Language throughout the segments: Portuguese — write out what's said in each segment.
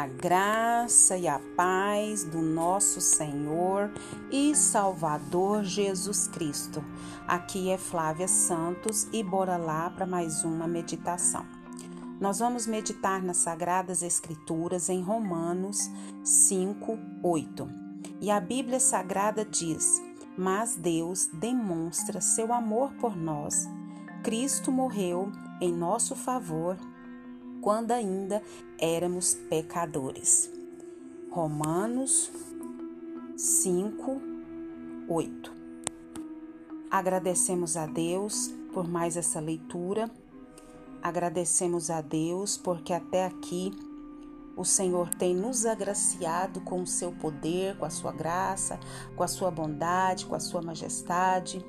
A graça e a paz do nosso Senhor e Salvador Jesus Cristo. Aqui é Flávia Santos e bora lá para mais uma meditação. Nós vamos meditar nas Sagradas Escrituras em Romanos 5, 8. E a Bíblia Sagrada diz: Mas Deus demonstra seu amor por nós. Cristo morreu em nosso favor quando ainda éramos pecadores. Romanos 5, 8. Agradecemos a Deus por mais essa leitura. Agradecemos a Deus porque até aqui o Senhor tem nos agraciado com o seu poder, com a sua graça, com a sua bondade, com a sua majestade.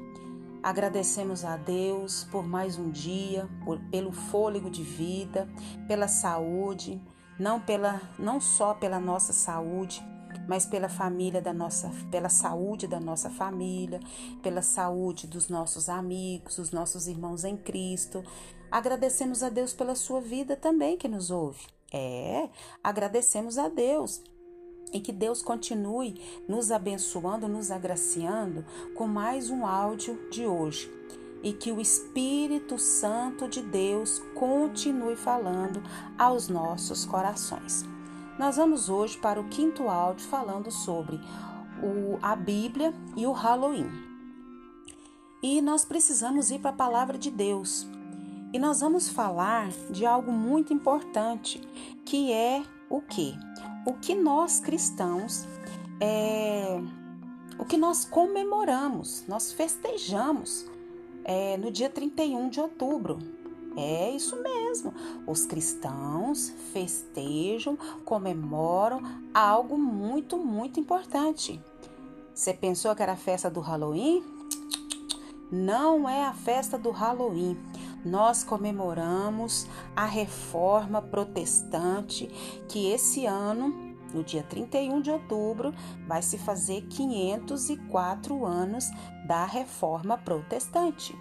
Agradecemos a Deus por mais um dia, por, pelo fôlego de vida, pela saúde, não pela não só pela nossa saúde, mas pela família da nossa, pela saúde da nossa família, pela saúde dos nossos amigos, dos nossos irmãos em Cristo. Agradecemos a Deus pela sua vida também que nos ouve. É, agradecemos a Deus e que Deus continue nos abençoando, nos agraciando com mais um áudio de hoje. E que o Espírito Santo de Deus continue falando aos nossos corações. Nós vamos hoje para o quinto áudio falando sobre o, a Bíblia e o Halloween. E nós precisamos ir para a palavra de Deus. E nós vamos falar de algo muito importante, que é o que? O que nós cristãos é, o que nós comemoramos, nós festejamos é, no dia 31 de outubro. É isso mesmo. Os cristãos festejam, comemoram algo muito, muito importante. Você pensou que era a festa do Halloween? Não é a festa do Halloween nós comemoramos a reforma protestante que esse ano, no dia 31 de outubro, vai se fazer 504 anos da reforma protestante.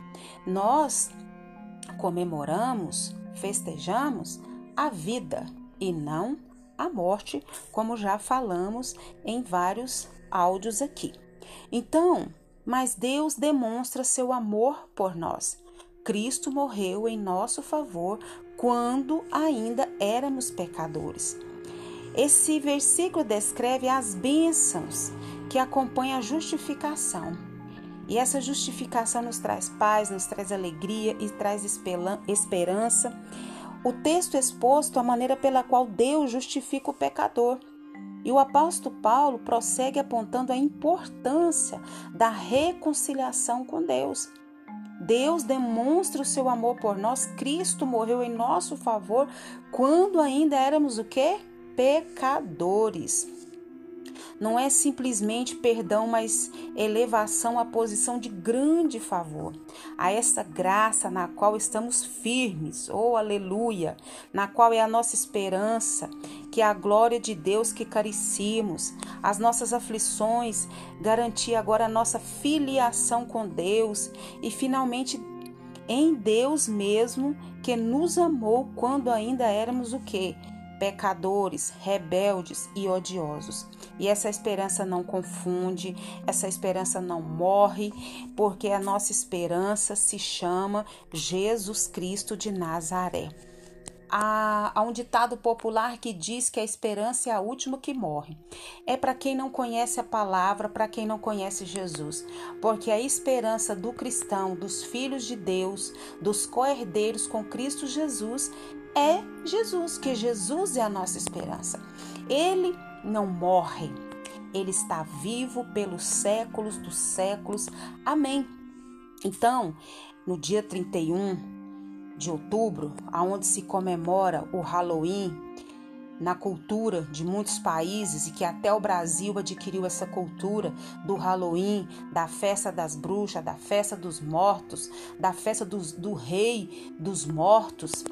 Nós comemoramos, festejamos a vida e não a morte, como já falamos em vários áudios aqui. Então, mas Deus demonstra seu amor por nós. Cristo morreu em nosso favor quando ainda éramos pecadores. Esse versículo descreve as bênçãos que acompanham a justificação. E essa justificação nos traz paz, nos traz alegria e traz esperança. O texto exposto a maneira pela qual Deus justifica o pecador. E o apóstolo Paulo prossegue apontando a importância da reconciliação com Deus. Deus demonstra o seu amor por nós. Cristo morreu em nosso favor quando ainda éramos o quê? Pecadores. Não é simplesmente perdão, mas elevação à posição de grande favor, a essa graça na qual estamos firmes, oh aleluia, na qual é a nossa esperança, que é a glória de Deus que carecimos, as nossas aflições, garantir agora a nossa filiação com Deus e finalmente em Deus mesmo que nos amou quando ainda éramos o que? pecadores, rebeldes e odiosos. E essa esperança não confunde, essa esperança não morre, porque a nossa esperança se chama Jesus Cristo de Nazaré. Há, há, um ditado popular que diz que a esperança é a última que morre. É para quem não conhece a palavra, para quem não conhece Jesus. Porque a esperança do cristão, dos filhos de Deus, dos co-herdeiros com Cristo Jesus, é Jesus, que Jesus é a nossa esperança. Ele não morre, ele está vivo pelos séculos dos séculos. Amém. Então, no dia 31 de outubro, aonde se comemora o Halloween, na cultura de muitos países e que até o Brasil adquiriu essa cultura do Halloween, da festa das bruxas, da festa dos mortos, da festa dos, do rei dos mortos.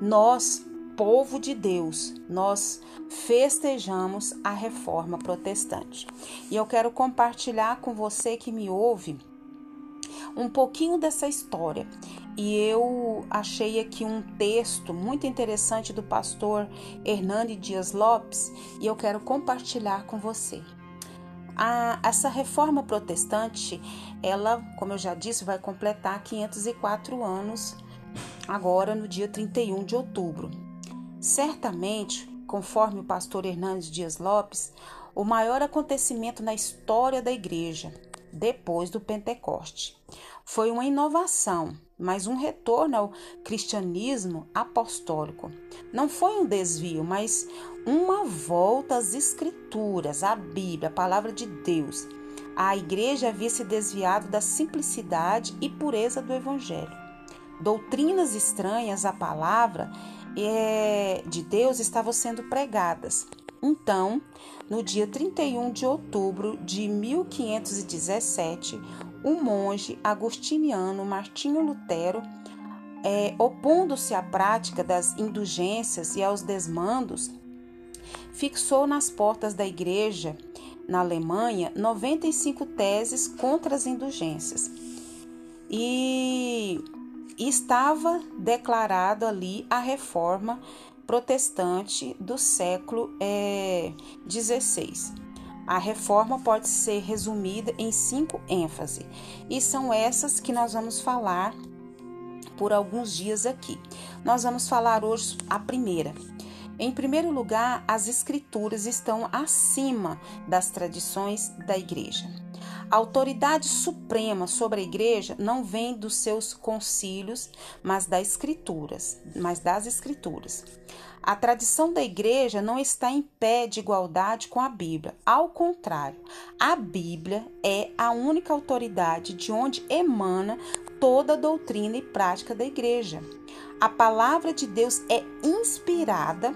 Nós, povo de Deus, nós festejamos a reforma protestante. E eu quero compartilhar com você que me ouve um pouquinho dessa história. E eu achei aqui um texto muito interessante do pastor Hernani Dias Lopes e eu quero compartilhar com você. A, essa reforma protestante, ela, como eu já disse, vai completar 504 anos agora no dia 31 de outubro. Certamente, conforme o pastor Hernandes Dias Lopes, o maior acontecimento na história da igreja, depois do Pentecoste. Foi uma inovação, mas um retorno ao cristianismo apostólico. Não foi um desvio, mas uma volta às Escrituras, à Bíblia, a palavra de Deus. A igreja havia se desviado da simplicidade e pureza do Evangelho. Doutrinas estranhas à palavra é, de Deus estavam sendo pregadas. Então, no dia 31 de outubro de 1517, o monge agostiniano Martinho Lutero, é, opondo-se à prática das indulgências e aos desmandos, fixou nas portas da igreja na Alemanha 95 teses contra as indulgências. E estava declarado ali a reforma protestante do século XVI. É, a reforma pode ser resumida em cinco ênfases, e são essas que nós vamos falar por alguns dias aqui. Nós vamos falar hoje a primeira. Em primeiro lugar, as escrituras estão acima das tradições da igreja. A autoridade suprema sobre a igreja não vem dos seus concílios, mas das escrituras, mas das escrituras. A tradição da igreja não está em pé de igualdade com a Bíblia. Ao contrário, a Bíblia é a única autoridade de onde emana toda a doutrina e prática da igreja. A palavra de Deus é inspirada.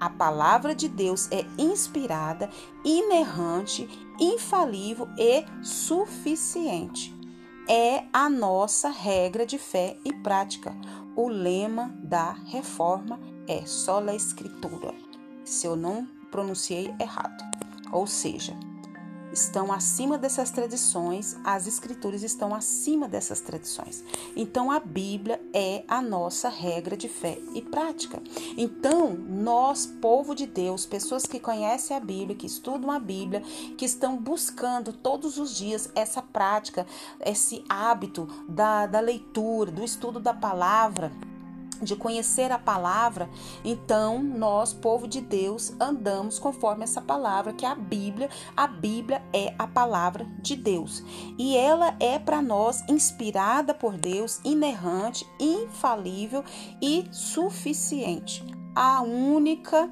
A palavra de Deus é inspirada, inerrante, infalível e suficiente. É a nossa regra de fé e prática. O lema da reforma é só a escritura. Se eu não pronunciei errado. Ou seja, estão acima dessas tradições, as escrituras estão acima dessas tradições. Então a Bíblia é a nossa regra de fé e prática. Então, nós, povo de Deus, pessoas que conhecem a Bíblia, que estudam a Bíblia, que estão buscando todos os dias essa prática, esse hábito da, da leitura, do estudo da palavra, de conhecer a palavra, então nós, povo de Deus, andamos conforme essa palavra, que é a Bíblia. A Bíblia é a palavra de Deus e ela é para nós inspirada por Deus, inerrante, infalível e suficiente. A única,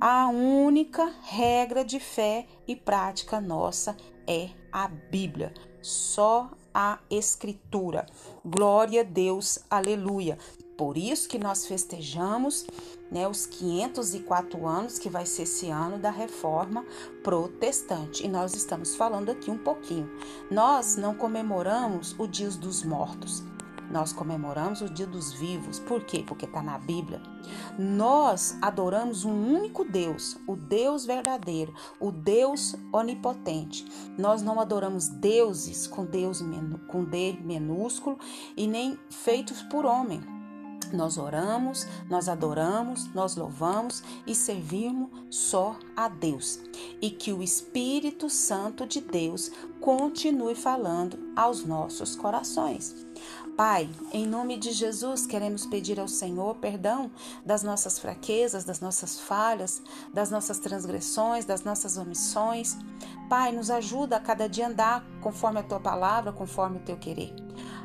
a única regra de fé e prática nossa é a Bíblia. Só a Escritura. Glória a Deus, aleluia. Por isso que nós festejamos né, os 504 anos, que vai ser esse ano da reforma protestante. E nós estamos falando aqui um pouquinho. Nós não comemoramos o Dia dos Mortos. Nós comemoramos o Dia dos Vivos. Por quê? Porque está na Bíblia. Nós adoramos um único Deus, o Deus verdadeiro, o Deus onipotente. Nós não adoramos deuses com Deus com D minúsculo e nem feitos por homem. Nós oramos, nós adoramos, nós louvamos e servimos só a Deus. E que o Espírito Santo de Deus continue falando aos nossos corações. Pai, em nome de Jesus, queremos pedir ao Senhor perdão das nossas fraquezas, das nossas falhas, das nossas transgressões, das nossas omissões. Pai, nos ajuda a cada dia andar conforme a tua palavra, conforme o teu querer.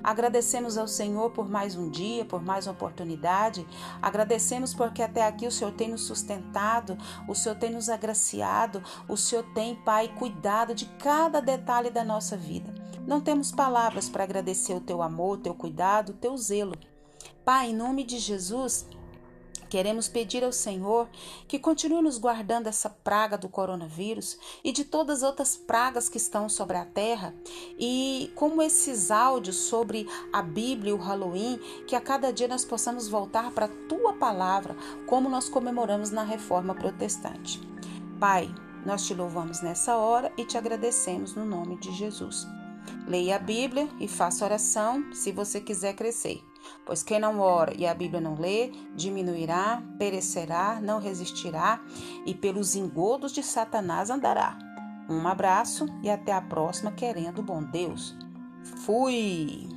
Agradecemos ao Senhor por mais um dia, por mais uma oportunidade. Agradecemos porque até aqui o Senhor tem nos sustentado, o Senhor tem nos agraciado, o Senhor tem, Pai, cuidado de cada detalhe da nossa vida. Não temos palavras para agradecer o teu amor, o teu cuidado, o teu zelo. Pai, em nome de Jesus, Queremos pedir ao Senhor que continue nos guardando essa praga do coronavírus e de todas as outras pragas que estão sobre a terra. E como esses áudios sobre a Bíblia e o Halloween, que a cada dia nós possamos voltar para a tua palavra, como nós comemoramos na reforma protestante. Pai, nós te louvamos nessa hora e te agradecemos no nome de Jesus. Leia a Bíblia e faça oração se você quiser crescer. Pois quem não ora e a Bíblia não lê, diminuirá, perecerá, não resistirá e pelos engodos de Satanás andará. Um abraço e até a próxima, querendo bom Deus. Fui!